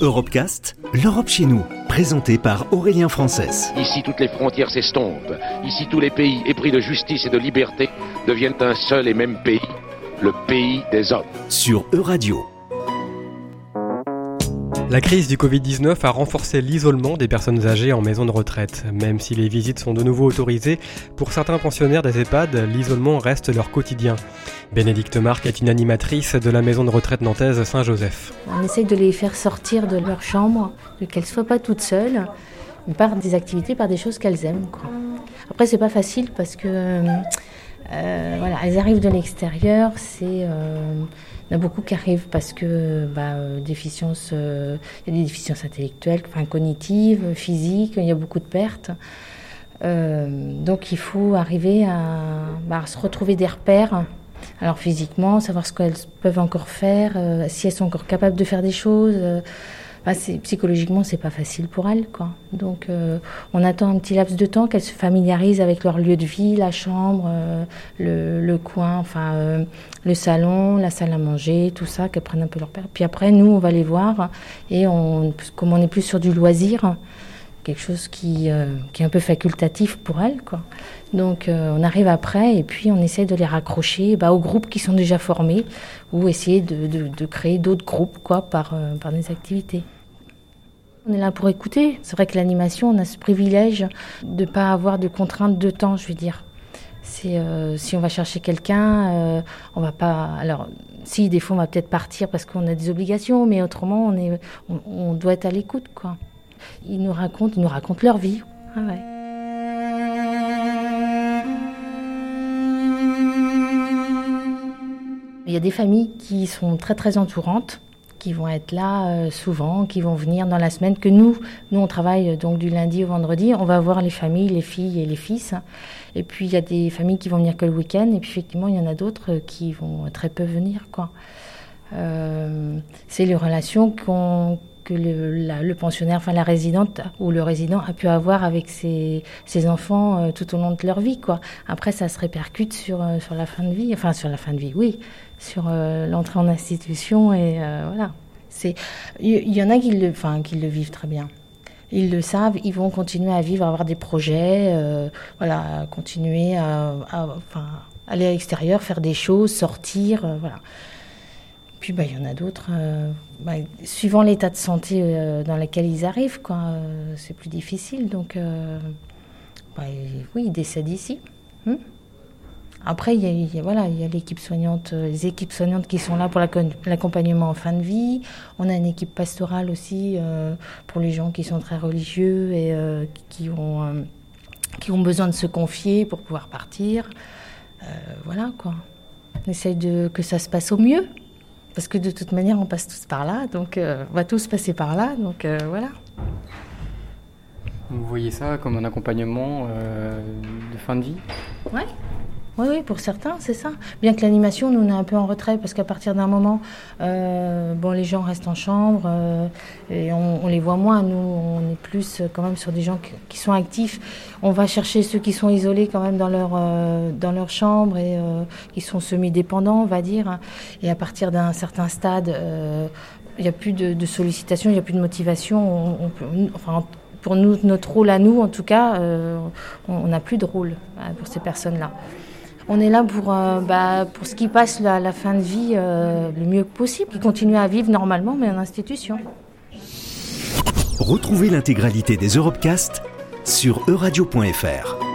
Europecast, l'Europe chez nous, présenté par Aurélien Frances. Ici, toutes les frontières s'estompent. Ici, tous les pays épris de justice et de liberté deviennent un seul et même pays, le pays des hommes. Sur Euradio. La crise du Covid-19 a renforcé l'isolement des personnes âgées en maison de retraite. Même si les visites sont de nouveau autorisées, pour certains pensionnaires des EHPAD, l'isolement reste leur quotidien. Bénédicte Marc est une animatrice de la maison de retraite nantaise Saint-Joseph. On essaye de les faire sortir de leur chambre, qu'elles ne soient pas toutes seules, par des activités, par des choses qu'elles aiment. Quoi. Après, c'est pas facile parce que euh, voilà, elles arrivent de l'extérieur, c'est euh, il y en a beaucoup qui arrivent parce que bah, euh, déficience, euh, il y a des déficiences intellectuelles, cognitives, physiques, il y a beaucoup de pertes. Euh, donc il faut arriver à, bah, à, se retrouver des repères. Alors physiquement, savoir ce qu'elles peuvent encore faire, euh, si elles sont encore capables de faire des choses. Euh, bah, psychologiquement, c'est pas facile pour elles. Quoi. Donc, euh, on attend un petit laps de temps qu'elles se familiarisent avec leur lieu de vie, la chambre, le, coin, enfin, le salon, la salle à manger, tout ça, qu'elles prennent un peu leur père. Puis après, nous, on va les voir et on, comme on est plus sur du loisir, quelque chose qui, euh, qui, est un peu facultatif pour elles. Quoi. Donc euh, on arrive après et puis on essaie de les raccrocher bah, aux groupes qui sont déjà formés ou essayer de, de, créer d'autres groupes quoi, par, euh, par des activités. On est là pour écouter. C'est vrai que l'animation, on a ce privilège de ne pas avoir de contraintes de temps, je veux dire. C'est si on va chercher quelqu'un, on va pas. Alors, si des fois on va peut-être partir parce qu'on a des obligations, mais autrement on est, on doit être à l'écoute, quoi. Ils nous racontent, ils nous racontent leur vie. Ah ouais. Il y a des familles qui sont très très entourantes, qui vont être là euh, souvent, qui vont venir dans la semaine. Que nous, nous on travaille donc du lundi au vendredi, on va voir les familles, les filles et les fils. Et puis il y a des familles qui vont venir que le week-end, et puis effectivement il y en a d'autres qui vont très peu venir, quoi. Euh, c'est les relations que le, pensionnaire, enfin la résidente ou le résident a pu avoir avec ses, enfants euh, tout au long de leur vie. Quoi. Après, ça se répercute sur, euh, sur la fin de vie, enfin sur la fin de vie, oui, sur l'entrée en institution et voilà. Il y, en a qui le, vivent très bien. Ils le savent, ils vont continuer à vivre, à avoir des projets, voilà, continuer à, aller à l'extérieur, faire des choses, sortir, voilà. Bah, il y en a d'autres, euh, bah, suivant l'état de santé euh, dans lequel ils arrivent, euh, c'est plus difficile. Donc, bah, oui, ils décèdent ici. Hmm Après, il y y a, voilà, il y a l'équipe soignante, les équipes soignantes qui sont là pour l'accompagnement en fin de vie. On a une équipe pastorale aussi pour les gens qui sont très religieux et qui, ont, qui ont besoin de se confier pour pouvoir partir. voilà, quoi. On essaye de, que ça se passe au mieux parce que de toute manière, on passe tous par là, donc euh, on va tous passer par là, donc euh, voilà. Vous voyez ça comme un accompagnement euh, de fin de vie? Ouais. Oui, oui, pour certains, c'est ça. Bien que l'animation, nous, on est un peu en retrait parce qu'à partir d'un moment, bon, les gens restent en chambre euh, et on, les voit moins. Nous, on est plus quand même sur des gens qui, sont actifs. On va chercher ceux qui sont isolés quand même dans leur, euh, dans leur chambre et euh, qui sont semi-dépendants, on va dire. Et à partir d'un certain stade, euh, il n'y a plus de, de sollicitation, il n'y a plus de motivation. Enfin, pour nous, notre rôle à nous, en tout cas, euh, on n'a plus de rôle pour ces personnes-là. On est là pour, euh, bah, pour ce qui passe la, fin de vie euh, le mieux possible, qui continue à vivre normalement, mais en institution. Retrouvez l'intégralité des Europecast sur euradio.fr.